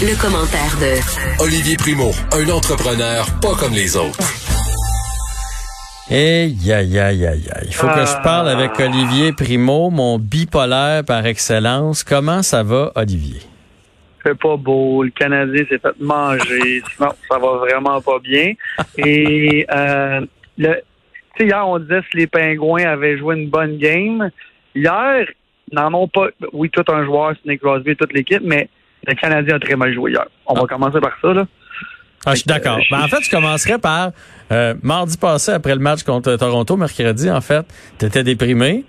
Le commentaire de Olivier Primo, un entrepreneur pas comme les autres. Eh, ya, ya, ya, ya. Il faut que je parle avec Olivier Primo, mon bipolaire par excellence. Comment ça va, Olivier? fait pas beau, le Canadien s'est fait manger, sinon ça va vraiment pas bien. Et euh, le, tu sais, hier on disait que les Pingouins avaient joué une bonne game. Hier, n'en ont pas. Oui, tout un joueur, c'est Nick Crosby, toute l'équipe, mais le Canadien a très mal joué hier. On va commencer par ça là. Ah, je suis d'accord. Ben, en fait, je commencerai par euh, mardi passé, après le match contre Toronto, mercredi, en fait, tu étais déprimé.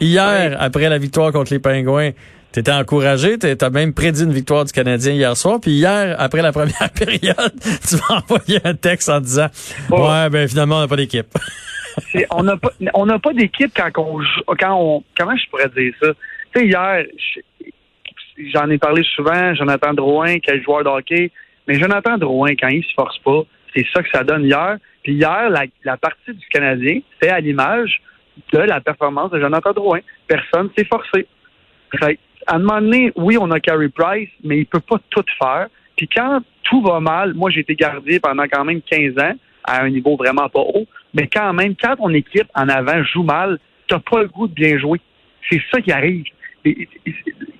Hier, après la victoire contre les Pingouins, tu étais encouragé, tu as même prédit une victoire du Canadien hier soir. Puis hier, après la première période, tu m'as envoyé un texte en disant Ouais, ben finalement, on n'a pas d'équipe. on n'a pas on n'a pas d'équipe quand on quand on comment je pourrais dire ça? Tu sais, hier, j'en ai parlé souvent, Jonathan Drouin, quel joueur de hockey, mais Jonathan Drouin, quand il se force pas, c'est ça que ça donne hier. Puis hier, la, partie du Canadien, c'est à l'image de la performance de Jonathan Drouin. Personne s'est forcé. À un moment donné, oui, on a Carey Price, mais il peut pas tout faire. Puis quand tout va mal, moi j'ai été gardé pendant quand même 15 ans à un niveau vraiment pas haut, mais quand même, quand ton équipe en avant joue mal, t'as pas le goût de bien jouer. C'est ça qui arrive.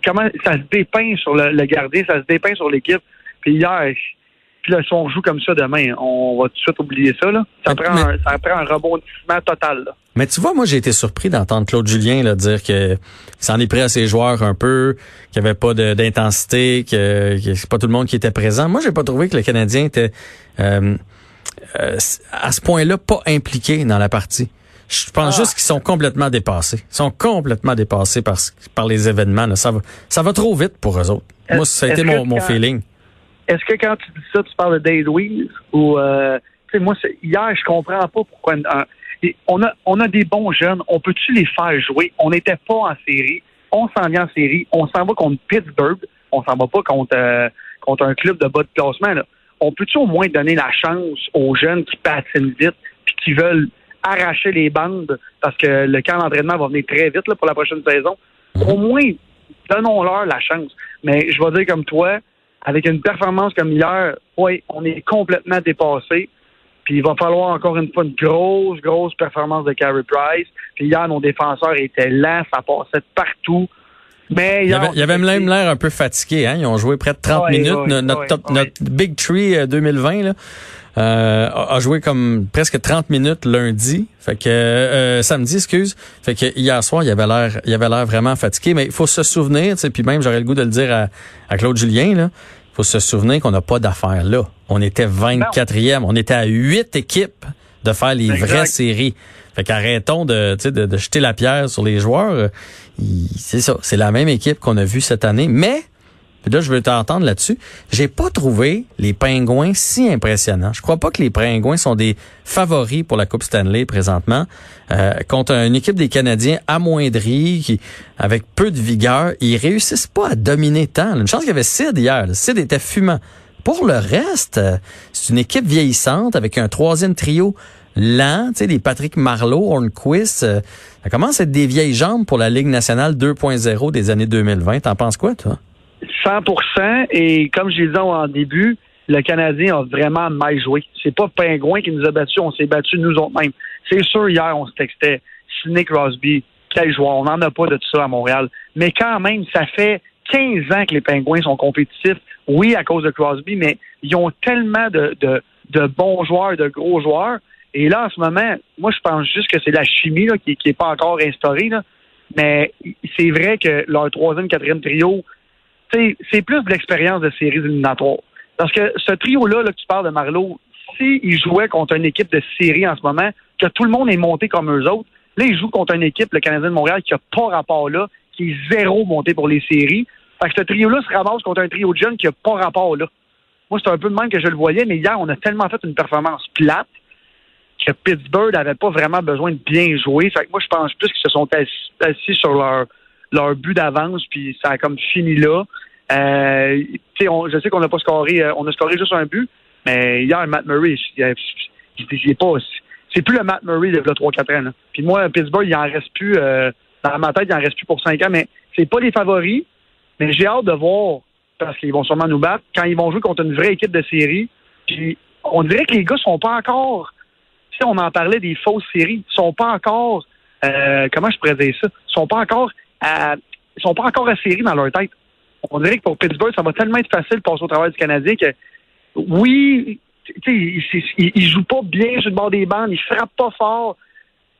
Comment ça se dépeint sur le, le gardien, ça se dépeint sur l'équipe. Puis hier, puis là, si on joue comme ça demain, on va tout de suite oublier ça. Là. Ça, prend un, ça prend un rebondissement total. Mais tu vois, moi, j'ai été surpris d'entendre Claude Julien là, dire que s'en est pris à ses joueurs un peu, qu'il n'y avait pas d'intensité, que, que c'est pas tout le monde qui était présent. Moi, j'ai pas trouvé que le Canadien était euh, euh, à ce point-là pas impliqué dans la partie. Je pense ah. juste qu'ils sont complètement dépassés. Ils sont complètement dépassés par, par les événements. Là. Ça, va, ça va trop vite pour eux autres. Moi, ça a été mon, mon feeling. Est-ce que quand tu dis ça, tu parles de Dave Louise ou euh, tu sais moi hier je comprends pas pourquoi on a on a des bons jeunes, on peut-tu les faire jouer? On n'était pas en série, on s'en vient en série, on s'en va contre Pittsburgh, on s'en va pas contre euh, contre un club de bas de classement là. On peut-tu au moins donner la chance aux jeunes qui patinent vite puis qui veulent arracher les bandes parce que le camp d'entraînement va venir très vite là, pour la prochaine saison. Au moins donnons-leur la chance. Mais je vais dire comme toi, avec une performance comme hier, oui, on est complètement dépassé. Puis il va falloir encore une fois une grosse, grosse performance de Carey Price. Puis hier, nos défenseurs étaient lents, ça passait partout. Mais il y avait, même l'air un peu fatigué. Hein? Ils ont joué près de 30 minutes. notre, top, notre Big Tree 2020, euh, là, euh, a joué comme presque 30 minutes lundi. Fait que euh, samedi, excuse. Fait que hier soir, il avait l'air, il avait l'air vraiment fatigué. Mais il faut se souvenir, puis même j'aurais le goût de le dire à, à Claude Julien, là. Il faut se souvenir qu'on n'a pas d'affaires là. On était 24e. On était à 8 équipes de faire les vraies séries. Fait qu'arrêtons de, de, de jeter la pierre sur les joueurs. C'est ça. C'est la même équipe qu'on a vue cette année. Mais là, je veux t'entendre là-dessus. J'ai pas trouvé les pingouins si impressionnants. Je crois pas que les pingouins sont des favoris pour la Coupe Stanley présentement. Euh, contre une équipe des Canadiens amoindrie, qui, avec peu de vigueur, ils réussissent pas à dominer tant. Une chance qu'il y avait Sid hier. Sid était fumant. Pour le reste, euh, c'est une équipe vieillissante avec un troisième trio lent, tu sais, des Patrick Marleau, Hornquist. Euh, ça commence à être des vieilles jambes pour la Ligue nationale 2.0 des années 2020. T'en penses quoi, toi? 100% et comme je disais en début, le Canadien a vraiment mal joué. C'est pas Pingouin qui nous a battus, on s'est battus nous autres mêmes. C'est sûr, hier, on se textait Sidney Crosby, quel joueur? On n'en a pas de tout ça à Montréal. Mais quand même, ça fait 15 ans que les Pingouins sont compétitifs. Oui, à cause de Crosby, mais ils ont tellement de, de, bons joueurs, de gros joueurs. Et là, en ce moment, moi, je pense juste que c'est la chimie qui n'est pas encore instaurée. Mais c'est vrai que leur troisième, quatrième trio, c'est plus de l'expérience de séries éliminatoires. Parce que ce trio-là, là, que tu parles de Marlowe, s'il jouait contre une équipe de série en ce moment, que tout le monde est monté comme eux autres, là, il joue contre une équipe, le Canadien de Montréal, qui n'a pas rapport là, qui est zéro monté pour les séries. Fait que ce trio-là se ramasse contre un trio de jeunes qui n'a pas rapport là. Moi, c'est un peu de même que je le voyais, mais hier, on a tellement fait une performance plate que Pittsburgh n'avait pas vraiment besoin de bien jouer. Fait que moi, je pense plus qu'ils se sont assis sur leur, leur but d'avance, puis ça a comme fini là. Euh, je sais qu'on n'a pas scoré, euh, on a scoré juste un but, mais hier, Matt Murray, il, pas. C'est plus le Matt Murray de 3-4 ans. Puis moi, Pittsburgh, il en reste plus. Euh, dans ma tête, il en reste plus pour 5 ans, mais c'est pas les favoris. Mais j'ai hâte de voir parce qu'ils vont sûrement nous battre. Quand ils vont jouer contre une vraie équipe de série, puis on dirait que les gars sont pas encore. On en parlait des fausses séries, ils sont pas encore. Euh, comment je pourrais dire ça? Ils sont pas encore à, ils sont pas encore à série dans leur tête. On dirait que pour Pittsburgh, ça va tellement être facile de passer au travail du Canadien que oui, il, il, il, joue pas bien sur le bord des bandes, il frappe pas fort.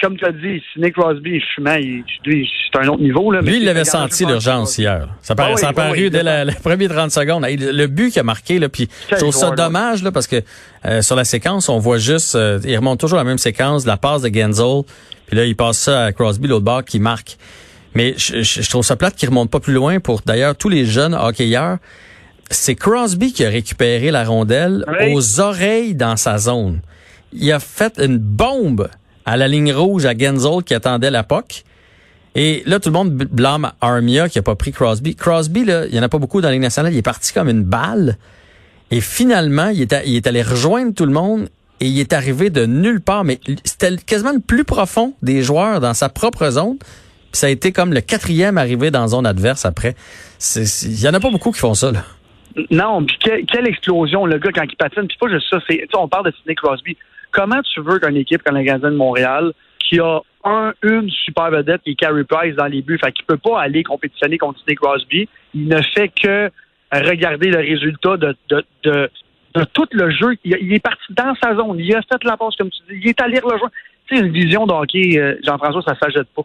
Comme tu as dit, si Nick Crosby c'est un autre niveau. Là, Lui, il avait senti l'urgence hier. Ça, paraît, ah ça a paru dès la, les premières 30 secondes. Le but qu'il a marqué, là, puis je trouve ça dommage là, parce que euh, sur la séquence, on voit juste, euh, il remonte toujours la même séquence, la passe de Genzel, puis là, il passe ça à Crosby, l'autre bord, qui marque. Mais je, je, trouve ça plate qu'il remonte pas plus loin pour d'ailleurs tous les jeunes hockeyeurs c'est Crosby qui a récupéré la rondelle aux oreilles dans sa zone. Il a fait une bombe à la ligne rouge à Genzel qui attendait la POC. Et là, tout le monde blâme Armia qui a pas pris Crosby. Crosby, là, il y en a pas beaucoup dans la Ligue nationale. Il est parti comme une balle. Et finalement, il est, allé rejoindre tout le monde et il est arrivé de nulle part. Mais c'était quasiment le plus profond des joueurs dans sa propre zone. Puis ça a été comme le quatrième arrivé dans zone adverse après. Il y en a pas beaucoup qui font ça, là. Non, puis quelle, explosion, le gars, quand il patine. Puis pas juste ça, on parle de Sidney Crosby. Comment tu veux qu'une équipe comme le Gazette de Montréal, qui a un, une super vedette qui est Carey Price dans les buts, fait qu'il peut pas aller compétitionner contre Sidney Crosby, il ne fait que regarder le résultat de, de, de, tout le jeu. Il, est parti dans sa zone, il a fait la passe, comme tu dis, il est allé rejoindre. Tu sais, une vision de hockey, euh, Jean-François, ça s'ajoute pas.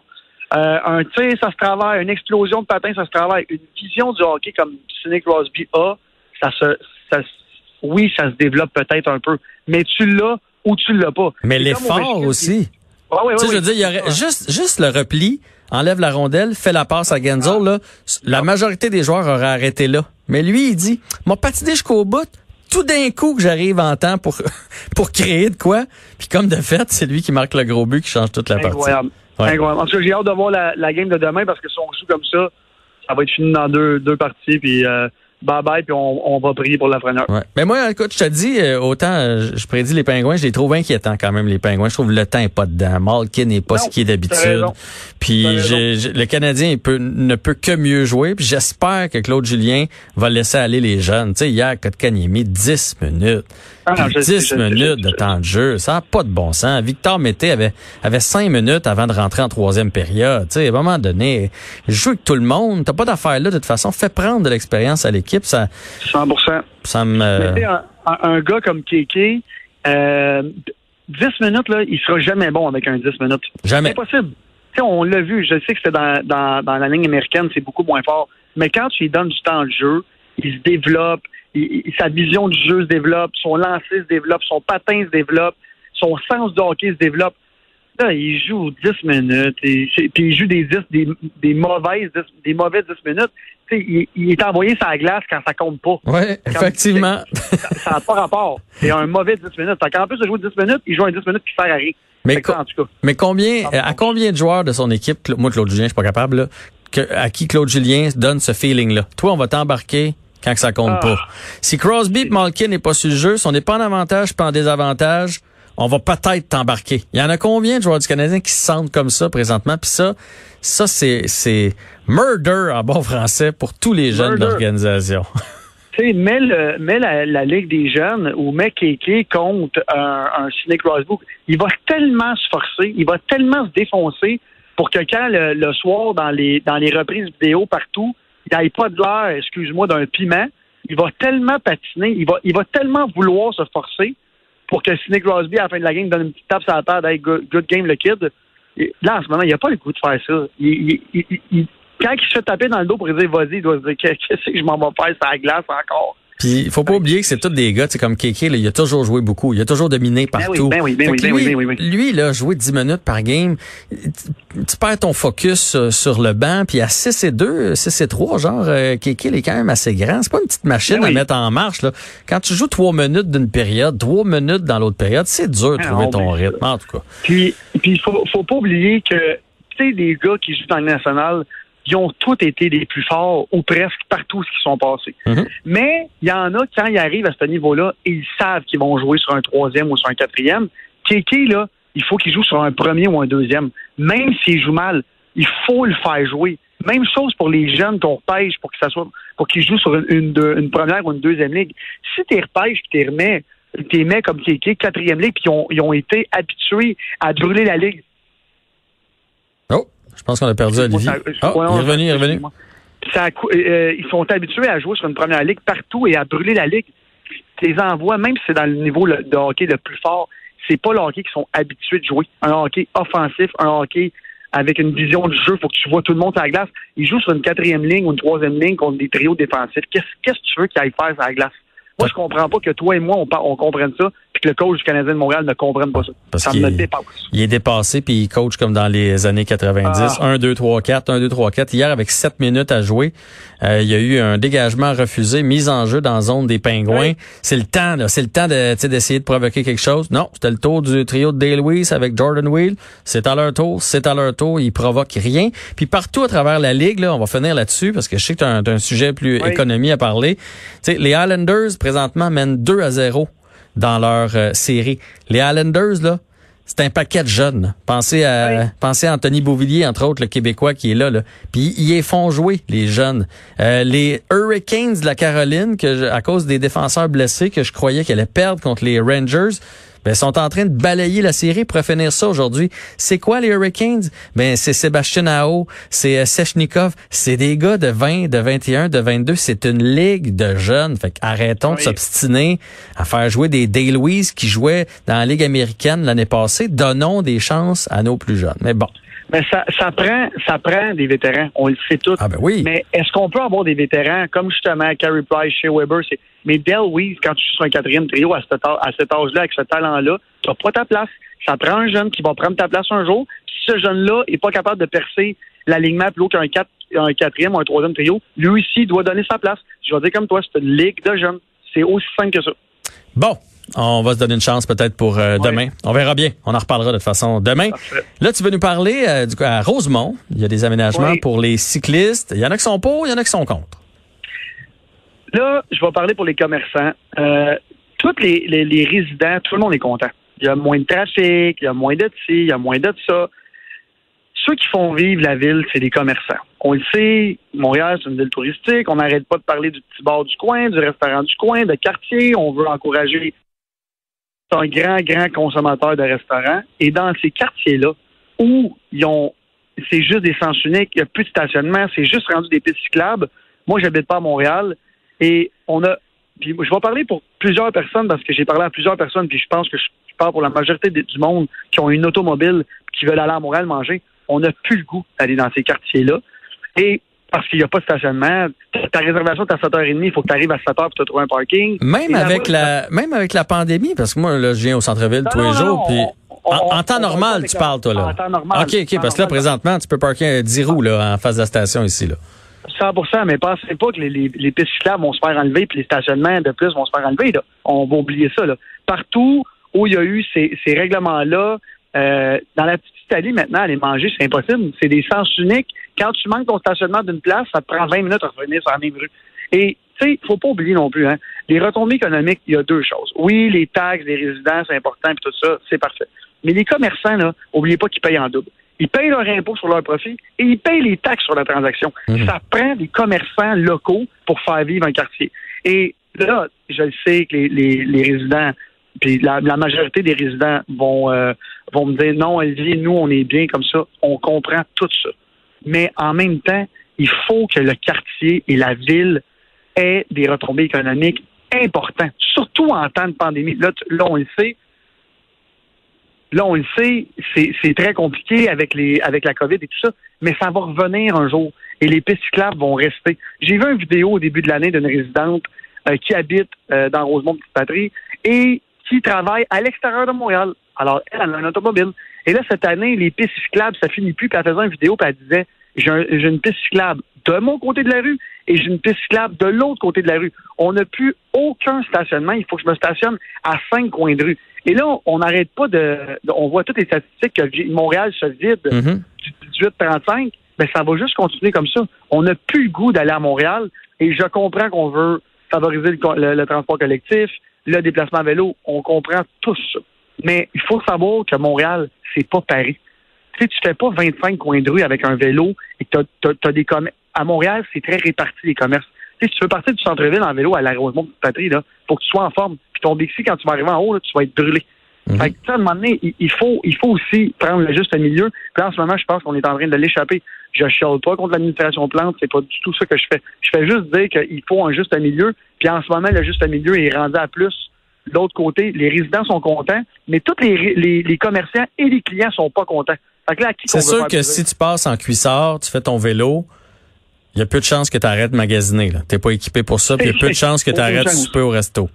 Euh, un tir, ça se travaille. Une explosion de patin, ça se travaille. Une vision du hockey comme Sidney Crosby a, ça se, oui, ça se développe peut-être un peu. Mais tu l'as ou tu l'as pas. Mais l'effort aussi. Ah, oui, oui, tu sais, je veux dire, il y aurait juste, juste le repli, enlève la rondelle, fait la passe à Genzel, là. La majorité des joueurs auraient arrêté là. Mais lui, il dit, m'a patiné jusqu'au bout, tout d'un coup que j'arrive en temps pour, pour créer de quoi. Puis comme de fait, c'est lui qui marque le gros but qui change toute la Incroyable. partie. Incroyable. En tout cas, j'ai hâte de voir la, la, game de demain parce que si on joue comme ça, ça va être fini dans deux, deux parties. Puis euh, bye bye, puis on, on va prier pour la Ouais. Mais moi, écoute, je te dis, euh, autant euh, je prédis les pingouins, je les trouve inquiétants quand même, les pingouins. Je trouve le temps est pas dedans. Malkin n'est pas ce qui est d'habitude. Puis le Canadien il peut, ne peut que mieux jouer. Puis j'espère que Claude Julien va laisser aller les jeunes. Tu sais, hier, Kotkan, il a mis 10 minutes. Ah, 10 minutes de temps de jeu. Ça n'a pas de bon sens. Victor Mété avait, avait 5 minutes avant de rentrer en troisième période. Tu sais, à un moment donné, joue avec tout le monde. T'as pas d'affaire là, de toute façon. Fais prendre de l'expérience à l'équipe. Ça, 100%. Ça me... un, un, gars comme Kéké, euh, 10 minutes, là, il sera jamais bon avec un 10 minutes. Jamais. C'est impossible. on l'a vu. Je sais que c'est dans, dans, dans la ligne américaine, c'est beaucoup moins fort. Mais quand tu lui donnes du temps de jeu, il se développe, sa vision du jeu se développe, son lancer se développe, son patin se développe, son sens de hockey se développe. Là, il joue 10 minutes, et, puis il joue des 10, des, des mauvaises, des mauvais 10 minutes. Il, il, est envoyé sur la glace quand ça compte pas. Oui, effectivement. Ça n'a pas rapport. C'est un mauvais 10 minutes. En plus de jouer 10 minutes, il joue un 10 minutes qui sert à rien. Mais, mais combien, à combien de joueurs de son équipe, moi Claude Julien, je suis pas capable, là, que, à qui Claude Julien donne ce feeling-là? Toi, on va t'embarquer quand ça compte ah. pas. Si Crosby et Malkin n'est pas sur le jeu, si on n'est pas en avantage pas en désavantage, on va peut-être t'embarquer. Il y en a combien de joueurs du Canadien qui se sentent comme ça présentement? Puis ça, ça c'est, c'est murder en bon français pour tous les jeunes de l'organisation. Tu sais, mets, le, mets la, Ligue des jeunes ou mets Kéké contre un, un Sidney Crosby. Il va tellement se forcer, il va tellement se défoncer pour que quand le, le soir, dans les, dans les reprises vidéo partout, il n'y pas de l'air, excuse-moi, d'un piment. Il va tellement patiner, il va, il va tellement vouloir se forcer pour que Sidney Crosby, à la fin de la game, donne une petite tape sur la tête, hey, good, game, le kid. là, en ce moment, il n'a pas le goût de faire ça. Quand il se fait taper dans le dos pour dire vas-y, il doit se dire qu'est-ce que je m'en vais faire sur la glace encore? Puis il faut pas oublier que c'est tous des gars, c'est comme Kéké, il a toujours joué beaucoup, il a toujours dominé ben partout. Ben oui, ben oui, ben lui, oui, lui, là, jouer 10 minutes par game, tu perds ton focus euh, sur le banc, puis à 6 et 2, 6 et 3, genre, euh, Kéké, il est quand même assez grand. C'est pas une petite machine à mettre en marche, là. Quand tu joues 3 minutes d'une période, 3 minutes dans l'autre période, c'est dur de ah, trouver ton rythme, en tout cas. Puis, puis faut, faut pas oublier que, tu sais, des gars qui jouent dans le national, ils ont tous été les plus forts, ou presque partout ce qui sont passés. Mhm. Mais il y en a, quand ils arrivent à ce niveau-là, ils savent qu'ils vont jouer sur un troisième ou sur un quatrième. Kéké, là, il faut qu'il joue sur un premier ou un deuxième. Même s'il joue mal, il faut le faire jouer. Même chose pour les jeunes qu'on repêche pour que ça soit pour qu'ils jouent sur une, une, première ou une deuxième ligue. Si tu repêches et tu remets, tu mets comme Kéké, quatrième ligue, puis ils ont, ils ont été habitués à brûler la ligue. Oh, je pense qu'on a perdu Olivier. Oh, il est revenu, il est revenu. Euh, ils sont habitués à jouer sur une première ligue partout et à brûler la ligue. Les envoies, même si c'est dans le niveau de hockey le plus fort, c'est pas le hockey qui sont habitués de jouer. Un hockey offensif, un hockey avec une vision du jeu, il faut que tu vois tout le monde sur la glace. Ils jouent sur une quatrième ligne ou une troisième ligne contre des trios défensifs. Qu'est-ce que tu veux qu'ils aillent faire sur la glace? Moi, je comprends pas que toi et moi, on, on comprenne ça, puis que le coach du Canadien de Montréal ne comprenne pas ça. Parce ça me dépasse. Il est dépassé, puis il coach comme dans les années 90. 1, 2, 3, 4, 1, 2, 3, 4. Hier, avec 7 minutes à jouer, euh, il y a eu un dégagement refusé, mise en jeu dans la zone des pingouins. C'est le temps, là. C'est le temps de, d'essayer de provoquer quelque chose. Non, c'était le tour du trio de Dale Lewis avec Jordan Wheel. C'est à leur tour, c'est à leur tour. Ils provoquent rien. Puis partout à travers la ligue, là, on va finir là-dessus, parce que je sais que tu as, un sujet plus économie à parler. sais, les Islanders, présentement, mènent 2 à 0 dans leur euh, série. Les Islanders, là, c'est un paquet de jeunes. Pensez à, pensez à Anthony Beauvillier, entre autres, le Québécois qui est là. là. Puis ils y font jouer, les jeunes. Euh, les Hurricanes de la Caroline, que à cause des défenseurs blessés, que je croyais qu'elle allait perdre contre les Rangers, ben, sont en train de balayer la série pour finir ça aujourd'hui. C'est quoi les Hurricanes? Ben, c'est Sébastien Ao, c'est euh, Sechnikov, c'est des gars de 20, de 21, de 22. C'est une ligue de jeunes. Fait arrêtons de s'obstiner à faire jouer des Day Louise qui jouaient dans la Ligue américaine l'année passée. Donnons des chances à nos plus jeunes. Mais bon. Mais ça, ça prend, ça prend des vétérans. On le sait tous. Ah ben oui. Mais est-ce qu'on peut avoir des vétérans comme justement Carey Price, chez Weber, c'est mais Del Weiss, quand tu es sur un quatrième trio à cet, à cet âge-là, avec ce talent-là, tu n'as pas ta place. Ça prend un jeune qui va prendre ta place un jour. Si ce jeune-là est pas capable de percer l'alignement plus haut qu'un un quatrième ou un troisième trio, lui aussi doit donner sa place. Je vais dire comme toi, c'est une ligue de jeunes. C'est aussi simple que ça. Bon, on va se donner une chance peut-être pour euh, demain. On verra bien. On en reparlera de toute façon demain. Là, tu veux nous parler euh, du, à Rosemont. Il y a des aménagements pour les cyclistes. Il y en a qui sont pour, il y en a qui sont contre. Là, je vais parler pour les commerçants. Euh, tous les, les, résidents, tout le monde est content. Il y a moins de trafic, il y a moins de ci, il y a moins de ça. Ceux qui font vivre la ville, c'est les commerçants. On le sait, Montréal, c'est une ville touristique. On n'arrête pas de parler du petit bar du coin, du restaurant du coin, de quartier. On veut encourager un grand, grand consommateur de restaurants. Et dans ces quartiers-là, où ils ont, c'est juste des sens uniques, il n'y a plus de stationnement, c'est juste rendu des pistes cyclables. Moi, j'habite pas à Montréal. Et on a, puis je vais parler pour plusieurs personnes parce que j'ai parlé à plusieurs personnes, puis je pense que je parle pour la majorité du monde qui ont une automobile, qui veulent aller à Montréal manger. On n'a plus le goût d'aller dans ces quartiers-là. Et parce qu'il n'y a pas de stationnement. Ta réservation est à 7h30, il faut que tu arrives à 7h pour te trouver un parking. Même avec la même avec la pandémie, parce que moi, là, je viens au centre-ville tous les jours, puis en, temps normal, tu parles, toi, là. En temps normal. OK, OK, parce que là, présentement, tu peux parker 10 roues, là, en face de la station ici, là. 100 mais pensez pas que les, les, pistes cyclables vont se faire enlever puis les stationnements de plus vont se faire enlever. Là. On va oublier ça. Là. Partout où il y a eu ces, ces règlements-là, euh, dans la petite Italie, maintenant, aller manger, c'est impossible. C'est des sens uniques. Quand tu manques ton stationnement d'une place, ça te prend 20 minutes à revenir sur la même rue. Et, tu sais, faut pas oublier non plus, hein, les retombées économiques, il y a deux choses. Oui, les taxes des résidents, c'est important, puis tout ça, c'est parfait. Mais les commerçants, là, oubliez pas qu'ils payent en double. Ils payent leur impôt sur leur profit et ils payent les taxes sur la transaction. Mhm. Ça prend des commerçants locaux pour faire vivre un quartier. Et là, je le sais que les, les, les résidents, puis la, majorité des résidents vont, euh, vont me dire non, Olivier, nous, on est bien comme ça. On comprend tout ça. Mais en même temps, il faut que le quartier et la ville aient des retombées économiques importantes, surtout en temps de pandémie. Là, on le sait, Là, on le sait, c'est très compliqué avec les avec la COVID et tout ça, mais ça va revenir un jour et les pistes cyclables vont rester. J'ai vu une vidéo au début de l'année d'une résidente euh, qui habite euh, dans Rosemont Petite Patrie et qui travaille à l'extérieur de Montréal. Alors, elle, a un automobile. Et là, cette année, les pistes cyclables, ça finit plus. Puis elle faisait une vidéo, puis elle disait J'ai une piste cyclable de mon côté de la rue et j'ai une piste cyclable de l'autre côté de la rue. On n'a plus aucun stationnement. Il faut que je me stationne à cinq coins de rue. Et là, on n'arrête pas de, On voit toutes les statistiques que Montréal se vide mm-hmm. du 18-35. Mais ça va juste continuer comme ça. On n'a plus le goût d'aller à Montréal. Et je comprends qu'on veut favoriser le, transport collectif, le déplacement à vélo. On comprend tout ça. Mais il faut savoir que Montréal, c'est pas Paris. Tu sais, tu fais pas 25 coins de rue avec un vélo et que tu as, des commerces. À Montréal, c'est très réparti les commerces. Tu sais, si tu veux partir du centre-ville en vélo à la Rosemont de Patrie, là, faut que tu sois en forme. Puis ton Bixi, quand tu vas arriver en haut, là, tu vas être brûlé. Mhm. Fait que, à un moment donné, il, faut, il faut aussi prendre le juste milieu. Puis en ce moment, je pense qu'on est en train de l'échapper. Je chiale pas contre l'administration plante, c'est pas du tout ça que je fais. Je fais juste dire qu'il faut un juste milieu. Puis en ce moment, le juste milieu est rendu à plus. De l'autre côté, les résidents sont contents, mais tous les, les, commerçants et les clients sont pas contents. C'est sûr que si tu passes en cuissard, tu fais ton vélo, il y a peu de chances que tu arrêtes de magasiner. Tu n'es pas équipé pour ça, puis il y a peu de chances que tu arrêtes de souper au resto.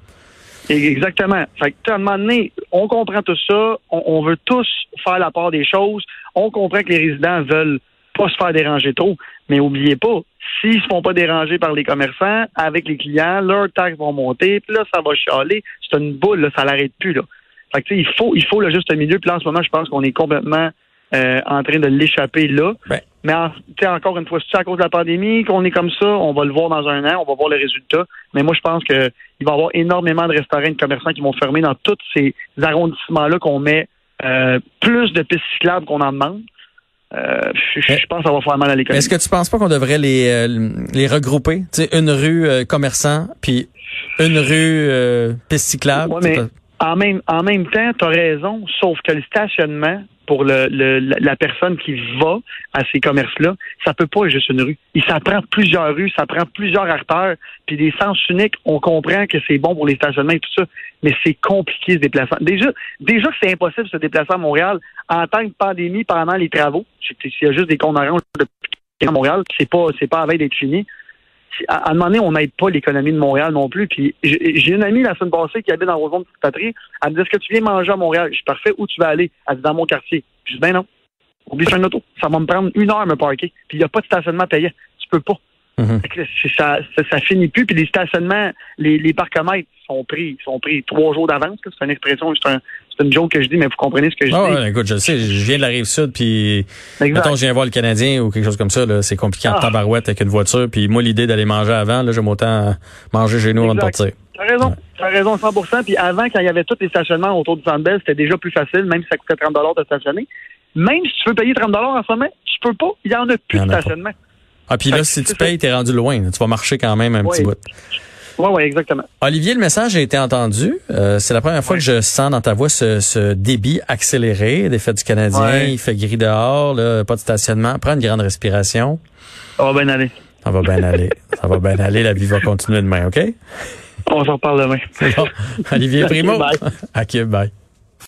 Exactement. Fait que, à un moment donné, on comprend tout ça, on, veut tous faire la part des choses, on comprend que les résidents veulent pas se faire déranger trop, mais oubliez pas, s'ils se font pas déranger par les commerçants, avec les clients, leurs taxes vont monter, puis là, ça va chialer. C'est une boule, là, ça l'arrête plus, là. Fait que, il faut, il faut le juste milieu. Puis là, en ce moment, je pense qu'on est complètement euh, en train de l'échapper là. Ben. Mais encore une fois, c'est à cause de la pandémie qu'on est comme ça? On va le voir dans un an, on va voir les résultats. Mais moi, je pense qu'il va y avoir énormément de restaurants et de commerçants qui vont fermer dans tous ces arrondissements-là qu'on met euh, plus de pistes cyclables qu'on en demande. Euh, je, pense que ça va faire mal à l'économie. Est-ce que tu penses pas qu'on devrait les, euh, les regrouper? Tu sais, une rue euh, commerçant, puis une rue piste cyclable? mais en même, en même temps, tu as raison, sauf que le stationnement, pour le, la personne qui va à ces commerces-là, ça peut pas être juste une rue. Il ça prend plusieurs rues, ça prend plusieurs artères, puis des sens uniques, on comprend que c'est bon pour les stationnements et tout ça, mais c'est compliqué se déplacer. Déjà, déjà c'est impossible de se déplacer à Montréal en temps de pandémie pendant les travaux. S'il y a juste des comptes de Montréal, c'est pas c'est pas à veille d'être fini à, un moment donné, on n'aide pas l'économie de Montréal non plus. Puis j'ai une amie la semaine passée qui habite dans Rosemont Petite Patrie. Elle me dit Est-ce que tu viens manger à Montréal? Je suis parfait, où tu vas aller? Elle dit dans mon quartier. Je dis ben non. Oublie un auto. Ça va me prendre une heure à me parker. Puis il n'y a pas de stationnement payant. Tu peux pas. Mm-hmm. ça, ça, finit plus. Puis les stationnements, les, les parcomètres sont pris, sont pris trois jours d'avance. C'est une expression, c'est un, une joke que je dis, mais vous comprenez ce que je ah dis. Ouais, écoute, je sais, je viens de la rive sud, puis mettons, je viens voir le Canadien ou quelque chose comme ça, c'est compliqué en ah. tabarouette avec une voiture. Puis moi, l'idée d'aller manger avant, là, j'aime autant manger chez nous avant de partir. T'as raison, t'as raison 100%. Puis avant, quand il y avait tous les stationnements autour du Centre c'était déjà plus facile, même si ça coûtait 30 de stationner. Même si tu veux payer 30 en ce moment, tu peux pas. Il y en a plus de stationnement. Ah, puis là, si tu payes, t'es rendu loin. Tu vas marcher quand même un petit bout. Oui, oui, exactement. Olivier, le message a été entendu. Euh, c'est la première fois que je sens dans ta voix ce, débit accéléré des fêtes du Canadien. Il fait gris dehors, là, pas de stationnement. Prends une grande respiration. Ça va bien aller. Ça va bien aller. Ça va bien aller. La vie va continuer demain, OK? On s'en reparle demain. Olivier Primo. bye. OK, bye.